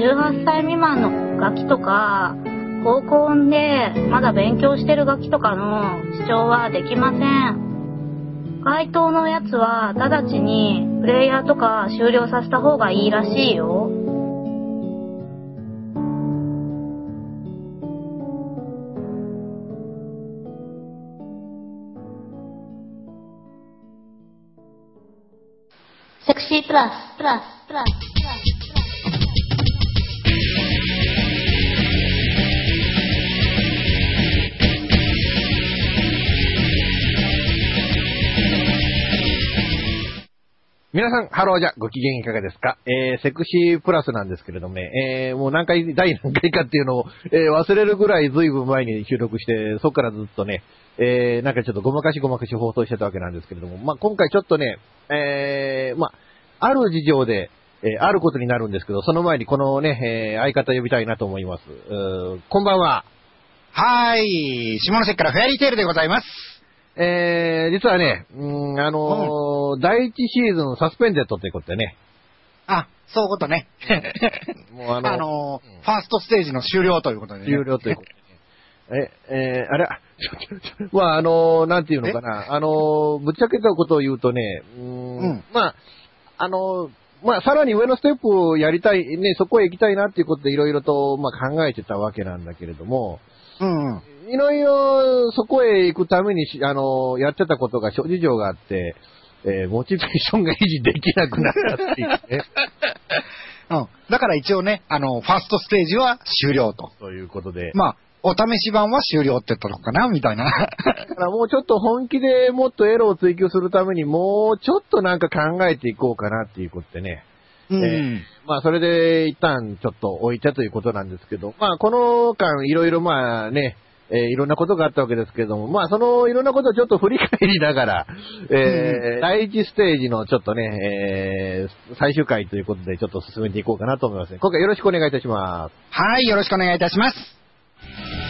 18歳未満のガキとか、高校でまだ勉強してるガキとかの視聴はできません。該当のやつは直ちにプレイヤーとか終了させた方がいいらしいよ。セクシープラス、プラス、プラス、プラス。皆さん、ハローじゃ、ご機嫌いかがですか？えー、セクシープラスなんですけれどもね、えー、もう何回、第何回かっていうのを、えー、忘れるぐらい随分前に収録して、そこからずっとね、えー、なんかちょっとごまかしごまかし放送してたわけなんですけれども、まあ、今回ちょっとね、えー、まあ、ある事情で、えー、あることになるんですけど、その前にこのね、えー、相方呼びたいなと思います。うーこんばんは。はーい。下関からフェアリーテールでございます。えー、実はね、うーん、あのー第一シーズンサスペンデッドということでね、あ、そういうことね。もうあのあのーうん。ファーストステージの終了ということでね。終了ということでね。え、えーあれ、まあ、あのーなんていうのかな、あのーぶっちゃけたことを言うとね、うーん、うん。まあ、あのーまあ、さらに上のステップをやりたい、ね、そこへ行きたいなっていうことでいろいろと、まあ、考えてたわけなんだけれども、うんうん。いろいろそこへ行くためにし、あのーやってたことが諸事情があって、えーモチベーションが維持できなくなったっていうね。うん。だから一応ね、あの、ファーストステージは終了と。ということで。まあ、お試し版は終了って言ったのかなみたいな。だからもうちょっと本気でもっとエロを追求するために、もうちょっとなんか考えていこうかなっていうことでね。うん。えーまあそれで一旦ちょっと置いてということなんですけど、まあこの間いろいろまあね、えーいろんなことがあったわけですけども、まあそのいろんなことをちょっと振り返りながら、えー第一ステージのちょっとね、えー最終回ということでちょっと進めていこうかなと思いますね。今回よろしくお願いいたします。はい、よろしくお願いいたします。ゆ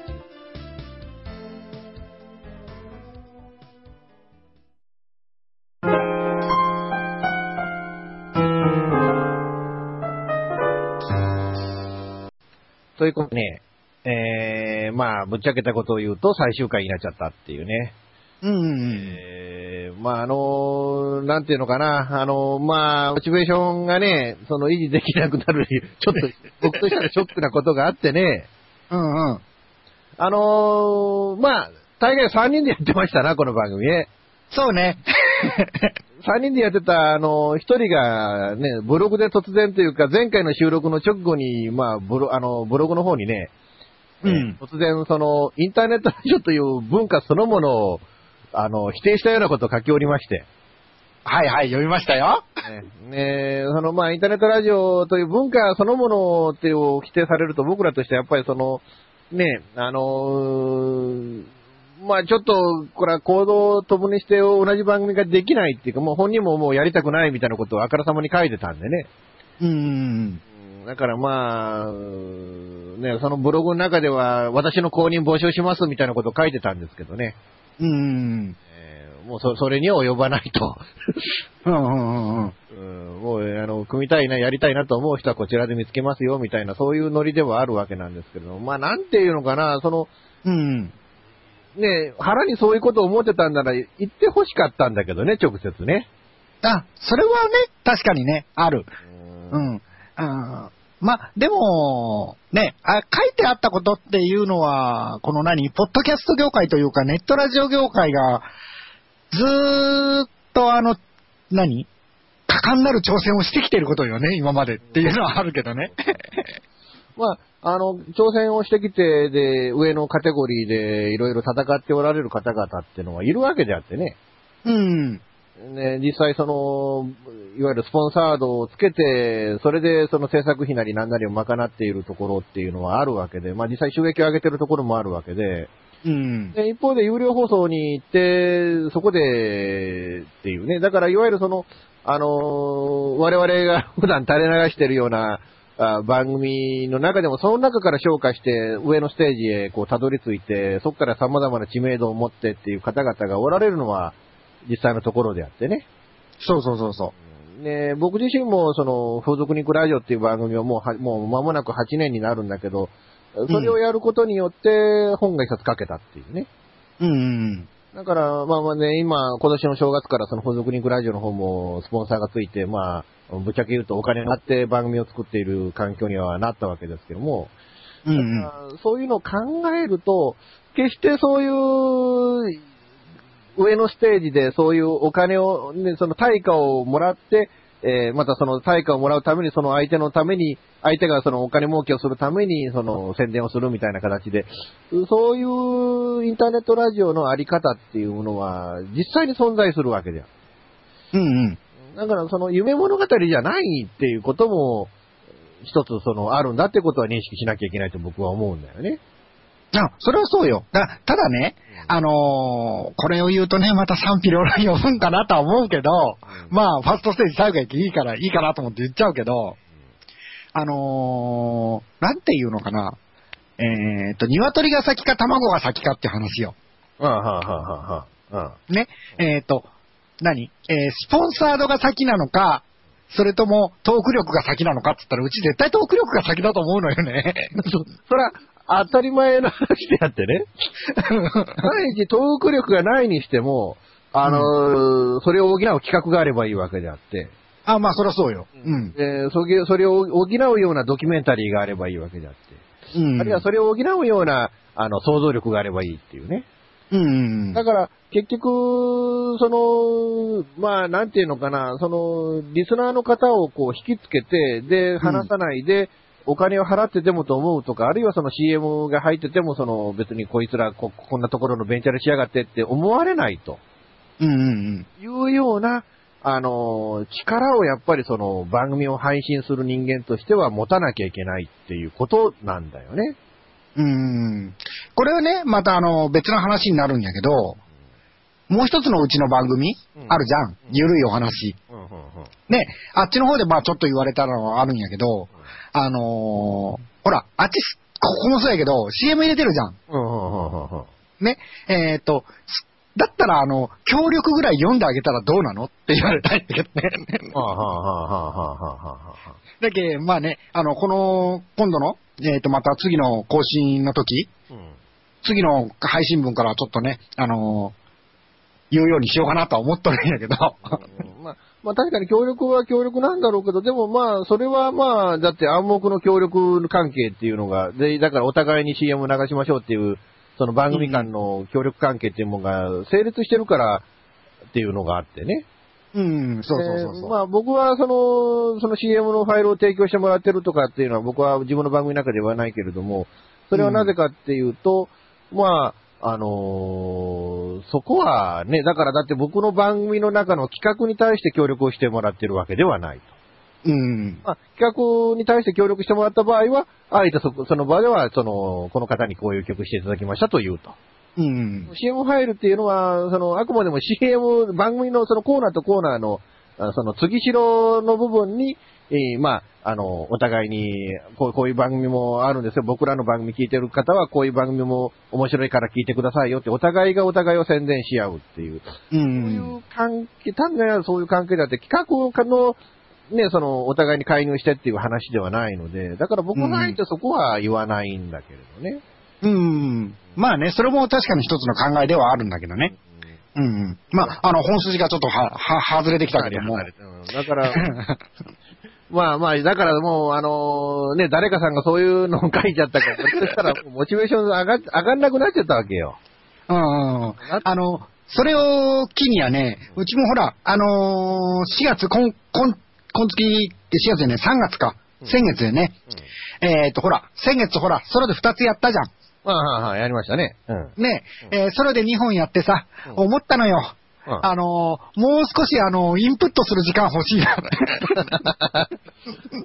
ということでね、えー、まあぶっちゃけたことを言うと最終回になっちゃったっていうね。うんうんまああのなんていうのかな、あのまあ、モチベーションがね、その維持できなくなる、ちょっと 僕としてはショックなことがあってね、うんうん。あのまあ、大概3人でやってましたな、この番組ね。そうね。3人でやってた、あの、1人がね、ブログで突然というか、前回の収録の直後に、まあ、ブロあのブログの方にね、うん。突然、その、インターネットラジオという文化そのものを、あの、否定したようなことを書きおりまして、はいはい、読みましたよ。ね、ねその、まあ、インターネットラジオという文化そのものっていうを否定されると、僕らとしてはやっぱりその、ね、あのーまあちょっと、これは行動を共にして同じ番組ができないっていうか、もう本人ももうやりたくないみたいなことをあからさまに書いてたんでね。うん。うんだからまあ、ね、そのブログの中では、私の公認募集しますみたいなことを書いてたんですけどね。うん。えーもうそそれには及ばないと。うんうんうんうん。うん、もう、あの、組みたいな、やりたいなと思う人はこちらで見つけますよ、みたいな、そういうノリではあるわけなんですけど、まあ、なんていうのかな、その、うん。ね、腹にそういうことを思ってたんなら、言って欲しかったんだけどね、直接ね。あ、それはね、確かにね、ある。ううんん。あまあ、でも、ねあ、書いてあったことっていうのは、この何、ポッドキャスト業界というか、ネットラジオ業界が、ずーっとあの、何果敢なる挑戦をしてきてることよね、今までっていうのはあるけどね。まあ、あの、挑戦をしてきて、で、上のカテゴリーでいろいろ戦っておられる方々っていうのはいるわけであってね。うん。ね、実際その、いわゆるスポンサードをつけて、それでその制作費なり何なりを賄っているところっていうのはあるわけで、まあ実際収益を上げてるところもあるわけで、うん。で一方で有料放送に行って、そこでっていうね、だからいわゆるその、あのー我々が普段垂れ流してるようなあ番組の中でも、その中から消化して、上のステージへこうたどり着いて、そこから様々な知名度を持ってっていう方々がおられるのは、実際のところであってね。そうそうそうそね、僕自身も、その、風俗肉ラジオっていう番組をもうは、もう間もなく8年になるんだけど、それをやることによって、本が一冊書けたっていうね。う。うん。だから、まあまあね、今、今年の正月からその風俗肉ラジオの方もスポンサーがついて、まあ、ぶっちゃけ言うとお金があって番組を作っている環境にはなったわけですけども、うんうん。だからそういうのを考えると、決してそういう、上のステージでそういうお金を、ね、その対価をもらって、えーまたその対価をもらうために、その相手のために、相手がそのお金儲けをするために、その宣伝をするみたいな形で、そういうインターネットラジオのあり方っていうものは、実際に存在するわけじゃん。うんうん。だからその夢物語じゃないっていうことも、一つそのあるんだってことは認識しなきゃいけないと僕は思うんだよね。あ、それはそうよ。だただね、あのーこれを言うとね、また賛否両論呼ぶんかなとは思うけど、まあ、ファーストステージ最後やけいいから、いいかなと思って言っちゃうけど、あのーなんていうのかな。えーっと、鶏が先か卵が先かって話よ。ああ、はあ、はあ、はあ、はあ。ね。えーっと、何？えースポンサードが先なのか、それともトーク力が先なのかって言ったら、うち絶対トーク力が先だと思うのよね。それは当たり前の話であってね。第一、トーク力がないにしても、あのーそれを補う企画があればいいわけであって、あ、まあ、そりゃそうよ。うん。えーそれそれを補うようなドキュメンタリーがあればいいわけであって、うん。あるいはそれを補うような、あの、想像力があればいいっていうね。うんうん。だから、結局、その、まあ、なんていうのかな、その、リスナーの方をこう引きつけて、で、話さないで、お金を払ってでもと思うとか、あるいはその CM が入ってても、その別にこいつらここんなところのベンチャーでしやがってって思われないとうんうんうん。いうような、あの、力をやっぱりその番組を配信する人間としては持たなきゃいけないっていうことなんだよね。うん。これはね、またあの、別の話になるんやけど、もう一つのうちの番組、うんあるじゃん。ゆるいお話。うんうんうんね、あっちの方でまあちょっと言われたのはあるんやけど、あのーほら、あっち、ここもそうやけど、CM 入れてるじゃん。うんうんうんね、えーっと、すだったらあの、協力ぐらい読んであげたらどうなの？って言われたいんだけどね。だけまあね、あの、この、今度の、えーっと、また次の更新の時、うん次の配信分からちょっとね、あのー言うようにしようかなとは思っとるんやけど。うんまあ、まあ確かに協力は協力なんだろうけど、でもまあ、それはまあ、だって暗黙の協力関係っていうのが、で、だからお互いに CM を流しましょうっていう、その番組間の協力関係っていうものが成立してるからっていうのがあってね。うん、そうそうそうそう。でまあ僕はその、その CM のファイルを提供してもらってるとかっていうのは僕は自分の番組の中ではないけれども、それはなぜかっていうと、まあ、あのーそこはね、だからだって僕の番組の中の企画に対して協力をしてもらってるわけではないと。うん。まあ、企画に対して協力してもらった場合は、あえてそこその場では、その、この方にこういう曲していただきましたと言うと。うん。CM ファイルっていうのは、その、あくまでも CM、番組のそのコーナーとコーナーの、あその、次しろの部分に、えーまあ、あの、お互いにこう、こういう番組もあるんですよ。僕らの番組聞いてる方は、こういう番組も面白いから聞いてくださいよって、お互いがお互いを宣伝し合うっていう。う。そういうん関係、単なるそういう関係だって、企画の、ね、その、お互いに介入してっていう話ではないので、だから僕はあえてそこは言わないんだけれどね。うん。まあね、それも確かに一つの考えではあるんだけどね。うんうん。まあ、あの、本筋がちょっとは、は、外れてきたけども。うんだから、まあまあ、だからもう、あのね、誰かさんがそういうのを書いちゃったから、そしたら モチベーション上が上がんなくなっちゃったわけよ。うんうんうん。あの、それを機にはね、うちもほら、あのー、4月、今、今、今月って4月でね、3月か。先月でね。えっ、と、ほら、先月ほら、ソロで2つやったじゃん。まあ、はいはい、やりましたね。うん。ね、えーソロで2本やってさ、うん思ったのよ。うんあのーもう少しあのインプットする時間欲しいな。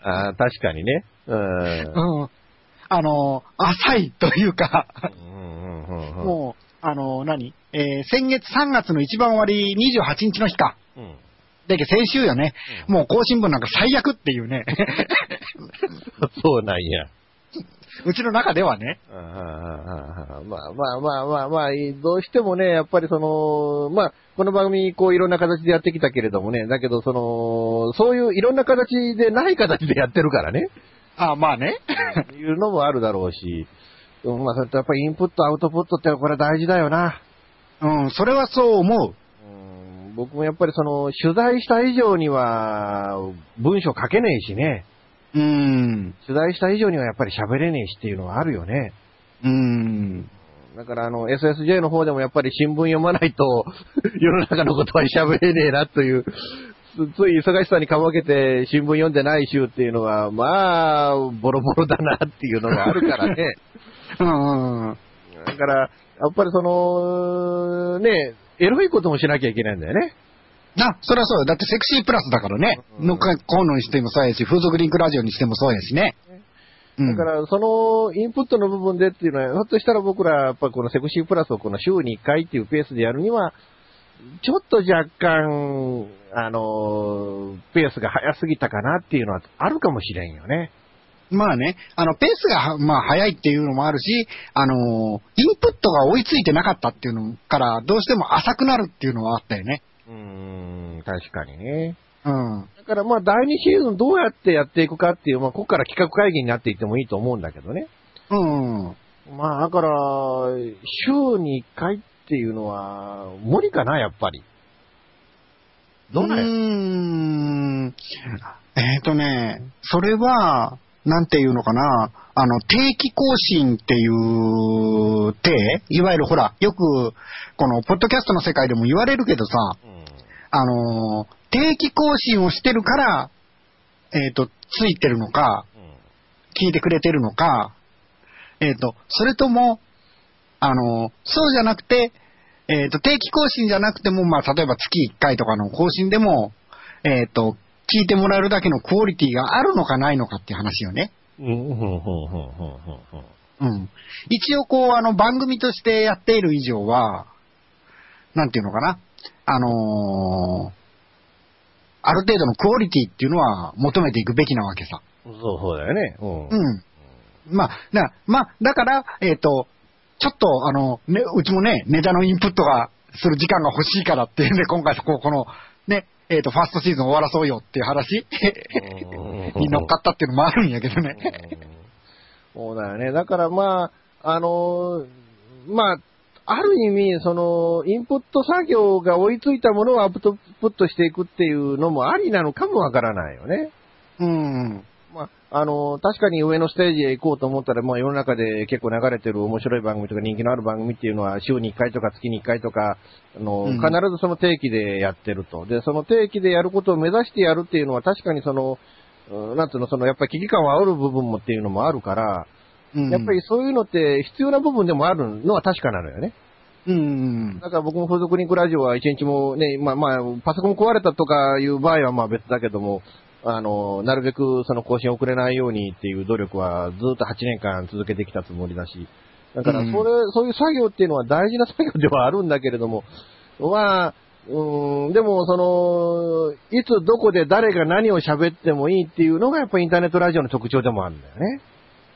あー確かにね。うん。うん。あのー浅いというか、うんうんうんうんもう、あのー何？えー先月3月の一番終わり28日の日か。うんだけど先週よね、うんもう更新分なんか最悪っていうね。そうなんや。うちの中ではね。まあまあまあまあまあ、どうしてもね、やっぱりその、まあ、この番組、こういろんな形でやってきたけれどもね、だけどその、そういういろんな形でない形でやってるからね、あまあね。いうのもあるだろうし、うんまあ、それとやっぱりインプット、アウトプットってこれ大事だよな。うん、それはそう思う。うん僕もやっぱりその、取材した以上には、文章書けねえしね。うん。取材した以上にはやっぱり喋れねえしっていうのはあるよね。うん。だからあの、SSJ の方でもやっぱり新聞読まないと、世の中のことは喋れねえなという、つつい忙しさにかまけて新聞読んでない週っていうのは、まあ、ボロボロだなっていうのがあるからね。うん。うんだから、やっぱりその、ね、エロいこともしなきゃいけないんだよね。あ、そりゃそうよ。だってセクシープラスだからね。うんノックコーノにしてもそうやし、風俗リンクラジオにしてもそうやしね。うん。だから、そのインプットの部分でっていうのは、ひょっとしたら僕ら、やっぱこのセクシープラスをこの週に1回っていうペースでやるには、ちょっと若干、あの、ペースが早すぎたかなっていうのはあるかもしれんよね。まあね、あの、ペースがは、まあ、早いっていうのもあるし、あのーインプットが追いついてなかったっていうのから、どうしても浅くなるっていうのはあったよね。うーん、確かにね。うん。だからまあ第2シーズンどうやってやっていくかっていう、まあここから企画会議になっていってもいいと思うんだけどね。うん。まあだから、週に1回っていうのは無理かな、やっぱり。どうなんやうーん。えっ、とね、それは、なんていうのかな、あの、定期更新っていう体？いわゆるほら、よく、この、ポッドキャストの世界でも言われるけどさ、うんあの、定期更新をしてるから、えっ、と、ついてるのか、聞いてくれてるのか、えっ、と、それとも、あの、そうじゃなくて、えっ、と、定期更新じゃなくても、まあ、例えば月1回とかの更新でも、えっ、と、聞いてもらえるだけのクオリティがあるのかないのかっていう話よね。うん。一応こう、あの、番組としてやっている以上は、なんていうのかな。あのーある程度のクオリティっていうのは求めていくべきなわけさ。そう、そうだよね。うん。うん。まあ、だまあ、だから、えっ、と、ちょっと、あの、ね、うちもね、ネタのインプットが、する時間が欲しいからっていうんで、今回、こう、この、ね、えっ、と、ファーストシーズン終わらそうよっていう話うんに乗っかったっていうのもあるんやけどね。そうだよね。だからまあ、あのーまあ、ある意味、その、インプット作業が追いついたものをアウトプットしていくっていうのもありなのかもわからないよね。うん。まあ、あのー確かに上のステージへ行こうと思ったら、まあ世の中で結構流れてる面白い番組とか人気のある番組っていうのは週に1回とか月に1回とか、あのーうん必ずその定期でやってると。で、その定期でやることを目指してやるっていうのは確かにその、うんなんつうの、そのやっぱり危機感を煽る部分もっていうのもあるから、うんやっぱりそういうのって必要な部分でもあるのは確かなのよね。うん。だから僕も風俗リンクラジオは一日もね、まあまあ、パソコン壊れたとかいう場合はまあ別だけども、あの、なるべくその更新遅れないようにっていう努力はずっと8年間続けてきたつもりだし、だからそれ、そういう作業っていうのは大事な作業ではあるんだけれども、まあ、うーん、でもその、いつどこで誰が何を喋ってもいいっていうのがやっぱりインターネットラジオの特徴でもあるんだよね。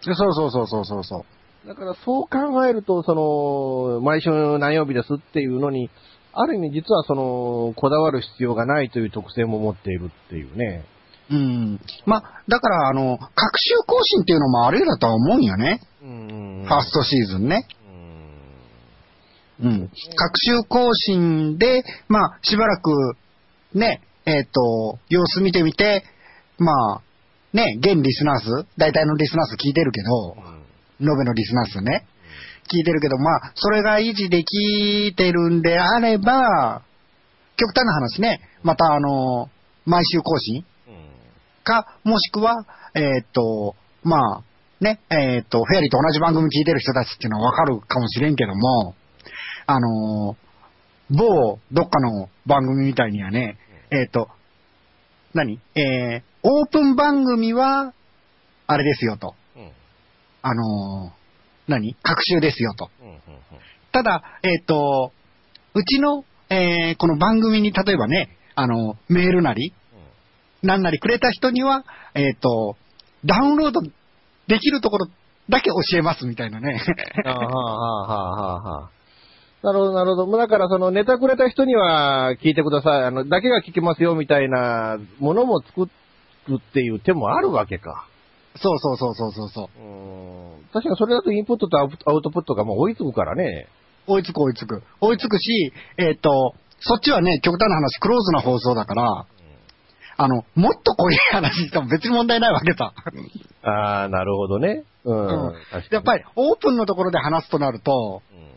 そうそうそうそうそうそう。だからそう考えると、その、毎週何曜日ですっていうのに、ある意味実はその、こだわる必要がないという特性も持っているっていうね。うん。まあ、だから、あの、各週更新っていうのもあるだとは思うんよね。うんファーストシーズンね。うん。各週更新で、まあ、しばらく、ね、えっ、と、様子見てみて、まあ、ね、現リスナー数、大体のリスナー数聞いてるけど、うん。延べのリスナー数ね、聞いてるけど、まあ、それが維持できてるんであれば、極端な話ね、またあの、毎週更新。うん。か、もしくは、えーっと、まあ、ね、えーっと、フェアリーと同じ番組聞いてる人たちっていうのはわかるかもしれんけども、あのー某、どっかの番組みたいにはね、えーっと、何？えー、オープン番組は、あれですよと。うん。あのー何？各週ですよと。うん。うん。ただ、えっ、と、うちの、えーこの番組に例えばね、あの、メールなり、なんなりくれた人には、えっ、と、ダウンロードできるところだけ教えますみたいなね。はあ、はあ、はあ、はあ。なるほど、なるほど。だから、その、ネタくれた人には聞いてください。あの、だけが聞けますよ、みたいなものも作るっていう手もあるわけか。そうそうそうそうそうそう。うん。確かにそれだとインプットとアウトプットがもう追いつくからね。追いつく追いつく。追いつくし、えっ、と、そっちはね、極端な話、クローズな放送だから、あの、もっと濃い話しても別に問題ないわけさ。ああ、なるほどね。うん。うんやっぱり、オープンのところで話すとなると、うん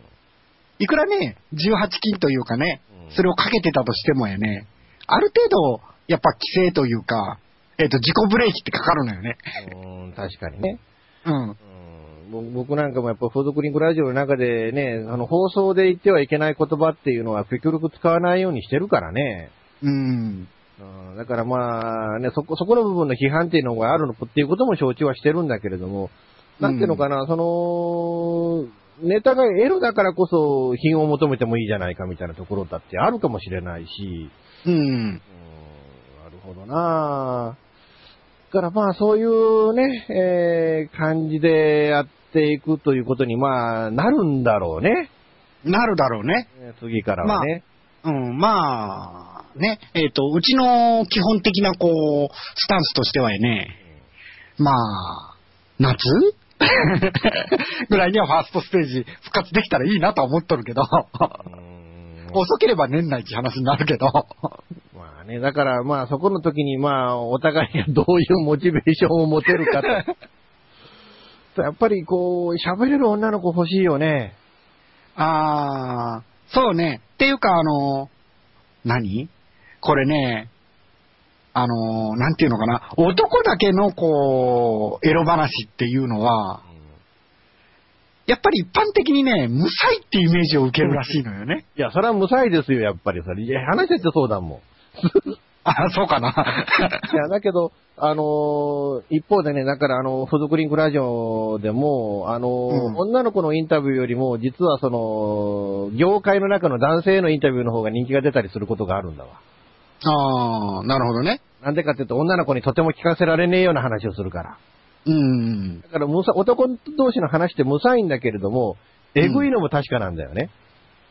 いくらね、18金というかねうん、それをかけてたとしてもやね、ある程度、やっぱ規制というか、えっ、と、自己ブレーキってかかるのよね。うん、確かにね。うん。僕なんかもやっぱフードクリンクラジオの中でね、あの放送で言ってはいけない言葉っていうのは極力使わないようにしてるからね。うん。うんだからまあね、そこ、そこの部分の批判っていうのがあるのっていうことも承知はしてるんだけれども、なんていうのかな、その、ネタがエロだからこそ品を求めてもいいじゃないかみたいなところだってあるかもしれないし、うん。うん、なるほどなだからまあそういうね、えー感じでやっていくということにまあなるんだろうね。なるだろうね。次からはね。うん、まあ、ね、えっ、と、うちの基本的な、こう、スタンスとしてはね、まあ、夏？ぐらいにはファーストステージ復活できたらいいなとは思っとるけど、うん遅ければ年内って話になるけど、まあね、だからまあそこの時にまあお互いがどういうモチベーションを持てるかと。やっぱりこう、喋れる女の子欲しいよね。あー、そうね。っていうか、あの、何？これね、あの、なんていうのかな、男だけのこう、エロ話っていうのは、やっぱり一般的にね、無才ってイメージを受けるらしいのよね。いや、それは無才ですよ、やっぱりそれ。いや、話しててそうだもん。あ、そうかな。いや、だけど、あのー一方でね、だからあの、フードクリンクラジオでも、あのーうん女の子のインタビューよりも、実はその、業界の中の男性のインタビューの方が人気が出たりすることがあるんだわ。あー、なるほどね。なんでかっていうと、女の子にとても聞かせられねえような話をするから。うん。だから、男同士の話って無さいんだけれども、えぐいのも確かなんだよね。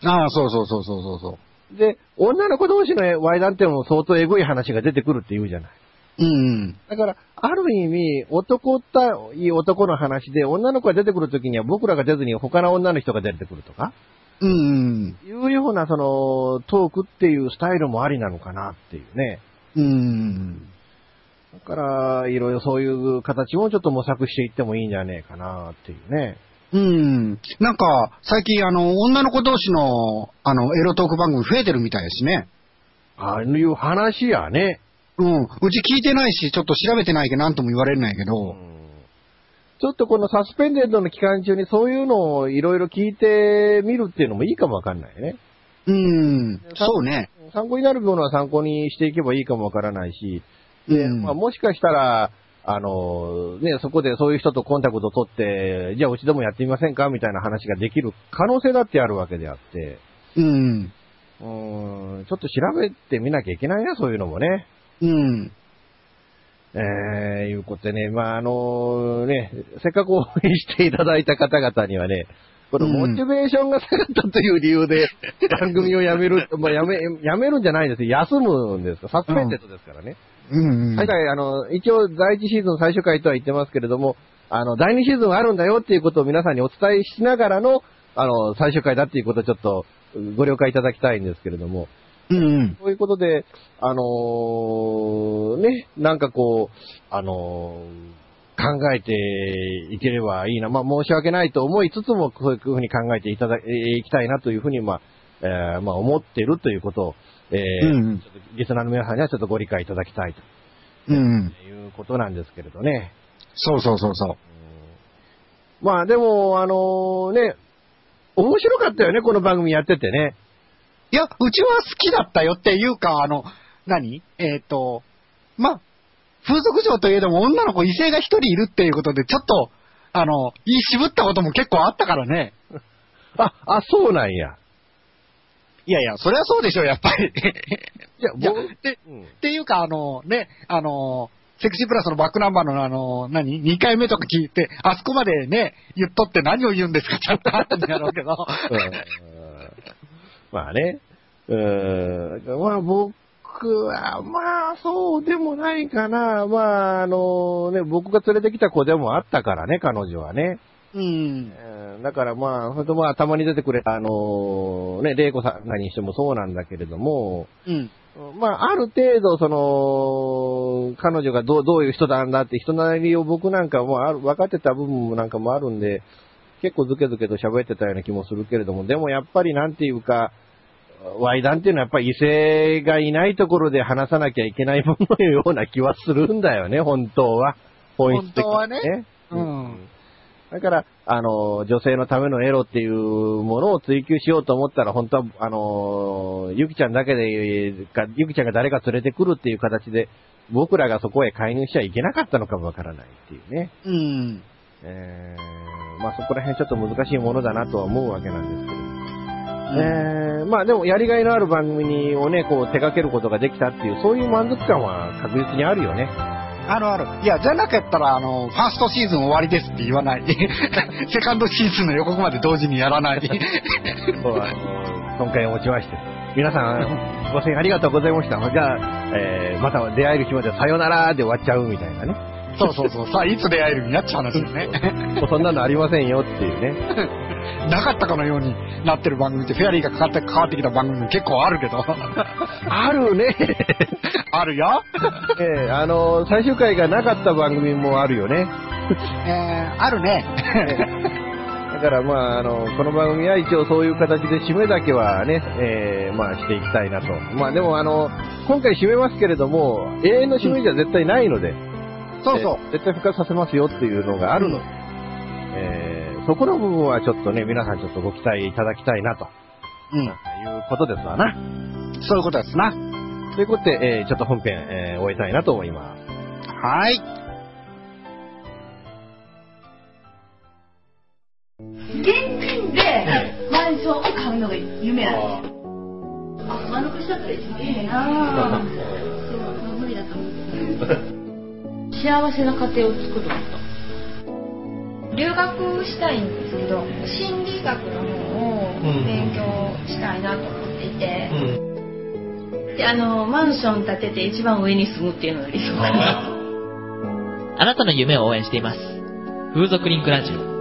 ああ、そうそうそうそうそうそう。で、女の子同士のワイダンっていうのも相当えぐい話が出てくるって言うじゃない。うん。だから、ある意味、男た、いい男の話で、女の子が出てくるときには僕らが出ずに他の女の人が出てくるとか、うん。いうような、その、トークっていうスタイルもありなのかなっていうね。うん。だから、いろいろそういう形もちょっと模索していってもいいんじゃねえかなっていうね。うん。なんか、最近あの、女の子同士の、あの、エロトーク番組増えてるみたいですね。ああいう話やね。うん。うち聞いてないし、ちょっと調べてないけど、なんとも言われないけうど。んちょっとこのサスペンデッドの期間中にそういうのをいろいろ聞いてみるっていうのもいいかもわかんないね。うん。そうね。参考になるものは参考にしていけばいいかもわからないし、で、うんまあ、もしかしたら、あの、ね、そこでそういう人とコンタクトを取って、じゃあうちでもやってみませんかみたいな話ができる可能性だってあるわけであって、うん。うーん、ちょっと調べてみなきゃいけないな、そういうのもね。うん。えー、いうことでね、まあ、あのね、せっかく応援していただいた方々にはね、このモチベーションが下がったという理由で、番組をやめる、まあ、やめ、やめるんじゃないんですよ。休むんですサスペンデッドですからね。うん。今回、あの、一応、第一シーズン最終回とは言ってますけれども、あの、第二シーズンあるんだよっていうことを皆さんにお伝えしながらの、あの、最終回だっていうことをちょっとご了解いただきたいんですけれども、うんうん。そういうことで、あのーね、なんかこう、あのー考えていければいいな。まあ、申し訳ないと思いつつも、そういうふうに考えていただ、えーいきたいなというふうに、まあ、えーまあ、思っているということを、えーうんうんちょっとリスナーの皆さんにはちょっとご理解いただきたいうんうん。ということなんですけれどね。そうそうそうそう。うんまあ、でも、あのーね、面白かったよね、この番組やっててね。いや、うちは好きだったよっていうか、あの、何？えっ、と、まあ、風俗嬢といえども女の子異性が一人いるっていうことで、ちょっと、あの、言い渋ったことも結構あったからね。あ、あ、そうなんや。いやいや、そりゃそうでしょ、やっぱり。いや、いや僕でうんっていうか、あの、ね、あの、セクシープラスのバックナンバーのあの、何 ?2 回目とか聞いて、あそこまでね、言っとって何を言うんですかちゃんとあったんだろうけど。うんまあね。うん。まあ僕は、まあそうでもないかな。まああのね、僕が連れてきた子でもあったからね、彼女はね。うん。うんだからまあ、ほんとまあたまに出てくれた、あのね、玲子さんにしてもそうなんだけれども、うん。まあ、ある程度、その、彼女がどうどういう人なんだって人なりを僕なんかもある分かってた部分もなんかもあるんで、結構ズケズケと喋ってたような気もするけれども、でもやっぱりなんていうか、ワイダンっていうのはやっぱり異性がいないところで話さなきゃいけないもののような気はするんだよね、本当は。本質的に、本当はねううんん。だから、あの、女性のためのエロっていうものを追求しようと思ったら、本当は、あの、ゆきちゃんだけで、かゆきちゃんが誰か連れてくるっていう形で、僕らがそこへ介入しちゃいけなかったのかもわからないっていうね。うん。えー、まあそこら辺ちょっと難しいものだなとは思うわけなんですけど。えー、まあでもやりがいのある番組をね、こう手掛けることができたっていう、そういう満足感は確実にあるよね。あるある。いや、じゃなかったら、あの、ファーストシーズン終わりですって言わない。セカンドシーズンの予告まで同時にやらない。今回をもちまして、皆さん、ご声援ありがとうございました。じゃあ、えー、また出会える日までさよならで終わっちゃうみたいなね。そうそうそう。さあ、いつ出会えるんやっちゃう話ですね。そんなのありませんよっていうね。なかったかのようになってる番組って、フェアリーがかかって関わってきた番組も結構あるけど。あるね。あるよ。えー、あの、最終回がなかった番組もあるよね。えー、あるね。だからまあ、あの、この番組は一応そういう形で締めだけはね、えー、まあしていきたいなと。まあでもあの、今回締めますけれども、永遠の締めじゃ絶対ないので、そうそう。えー絶対復活させますよっていうのがあるので、えー、そこの部分はちょっとね、皆さんちょっとご期待いただきたいなと、うん。いうことですわな。そういうことですな。ということで、えー、ちょっと本編、えー、終えたいなと思います。はい。現金でマンションを買うのが夢なんですよ。あ、丸くしちゃったら一番いいなぁ。そう、無理だと思う。幸せな家庭を作ること。留学したいんですけど、心理学の方を勉強したいなと思っていて、で、あの、マンション建てて一番上に住むっていうのが理想かな。あなたの夢を応援しています。風俗リンクラジオ。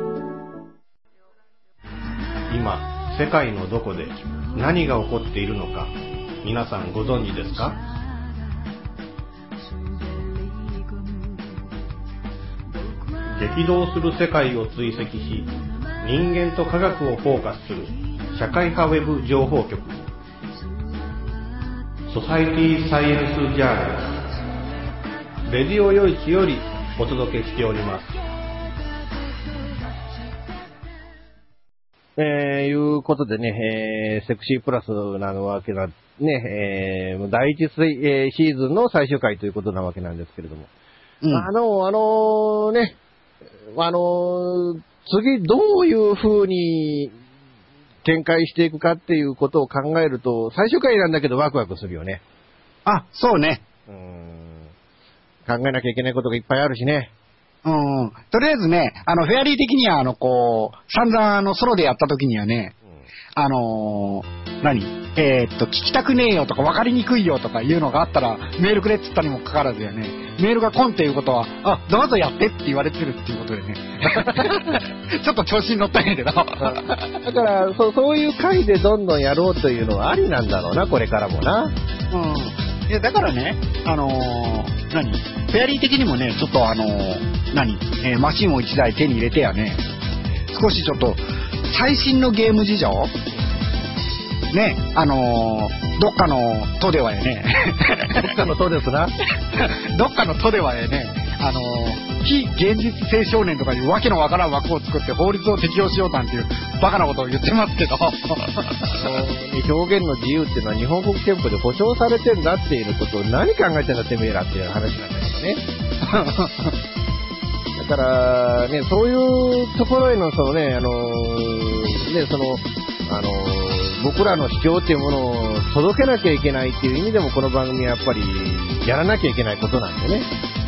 今、世界のどこで何が起こっているのか、皆さんご存知ですか？激動する世界を追跡し、人間と科学をフォーカスする社会派ウェブ情報局、ソサイティサイエンスジャーナル、レディオヨイチよりお届けしております。えー、いうことでね、えー、セクシープラスなわけな、ね、えー、第一スイえーシーズンの最終回ということなわけなんですけれども。うんあの、あのね、あの次どういう風に展開していくかっていうことを考えると、最終回なんだけどワクワクするよね。あ、そうね。うーん。考えなきゃいけないことがいっぱいあるしね。うん。とりあえずね、あの、フェアリー的には、あの、こう、散々、あの、ソロでやった時にはね、あのー何？えーっと、聞きたくねえよとか分かりにくいよとかいうのがあったら、メールくれって言ったにもかかわらずよね、メールが来んっていうことは、あ、どうぞやってって言われてるっていうことでね。ちょっと調子に乗ったんやけど。だから、そそういう回でどんどんやろうというのはありなんだろうな、これからもな。うん。いや、だからね、あのー何？フェアリー的にもね、ちょっとあのー何？えーマシンを1台手に入れてやね、少しちょっと、最新のゲーム事情？ね、あのーどっかの都ではやね、どっかのそうですな。どっかの都ではやね、あのー非現実性少年とかいうわけのわからん枠を作って法律を適用しようなんていうバカなことを言ってますけど、表現の自由っていうのは日本国憲法で保障されてんだっていうことを何考えてんだてめえらっていう話なんだけどね。だから、ね、そういうところへの、そのね、あのーね、その、あのー僕らの主張っていうものを届けなきゃいけないっていう意味でも、この番組はやっぱりやらなきゃいけないことなんでね。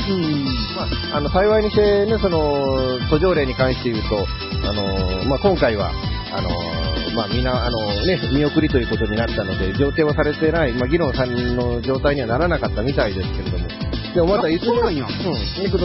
うんまあ、あの幸いにして、ね、その途上例に関して言うと、あのまあ、今回はあの、まあ、みんなあの、ね、見送りということになったので、上程はされてない、まあ、議論さんの状態にはならなかったみたいですけれども、でもまたいずれそうなん。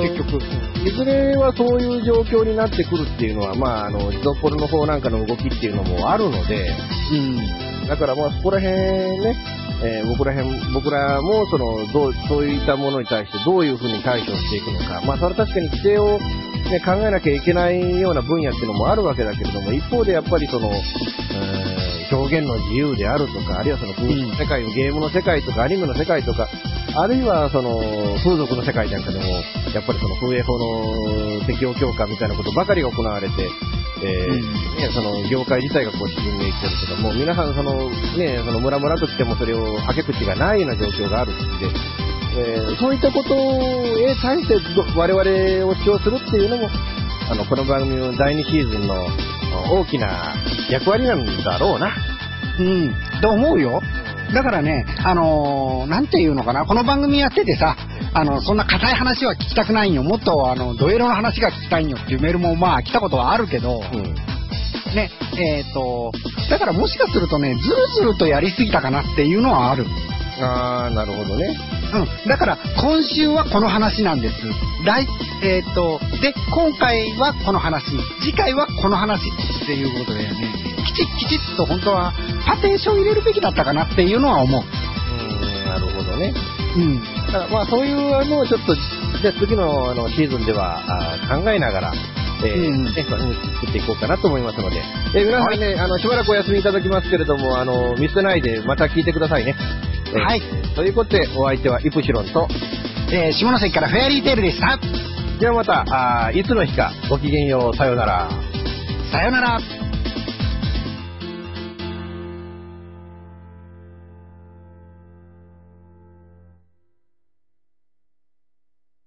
結局。いずれはそういう状況になってくるっていうのは、まあ、あの、自動ポルの方なんかの動きっていうのもあるので、うん。だからまあそこら辺ね、えー僕ら辺、僕らもその、どう、そういったものに対してどういうふうに対処していくのか。まあそれは確かに規制を、ね、考えなきゃいけないような分野っていうのもあるわけだけれども、一方でやっぱりその、えー表現の自由であるとか、あるいはその風俗の世界、ゲームの世界とか、アニメの世界とか、あるいはその、風俗の世界なんかでも、やっぱりその風営法の適用強化みたいなことばかりが行われて、えーうんね、その業界自体がこう沈んでいってるけども、皆さんその、ね、そのムラムラと来てもそれをはけ口がないような状況があるって、えーそういったことへ対してど我々を主張するっていうのも、あの、この番組の第2シーズンの大きな役割なんだろうな。うん、と思うよ。だからね、あのーなんていうのかな、この番組やっててさ、あの、そんな硬い話は聞きたくないんよ。もっと、あの、ドエロの話が聞きたいんよっていうメールもまあ来たことはあるけど、うん。ね、えっ、と、だからもしかするとね、ずるずるとやりすぎたかなっていうのはある。あー、なるほどね。うん。だから、今週はこの話なんです。来、えっ、と、で、今回はこの話、次回はこの話っていうことだよね。きちっきちっと本当は、パテーション入れるべきだったかなっていうのは思う。うん、なるほどね。うん。だからまあそういうのをちょっと、じゃあ次のあのシーズンでは考えながら、えーうん作っていこうかなと思いますので、えー皆さんね、あの、しばらくお休みいただきますけれども、あの、見捨てないでまた聞いてくださいね。えーはい。ということで、お相手はイプシロンと、えー下関からフェアリーテールでした。ではまた、あーいつの日か、ごきげんよう、さようなら。さよなら。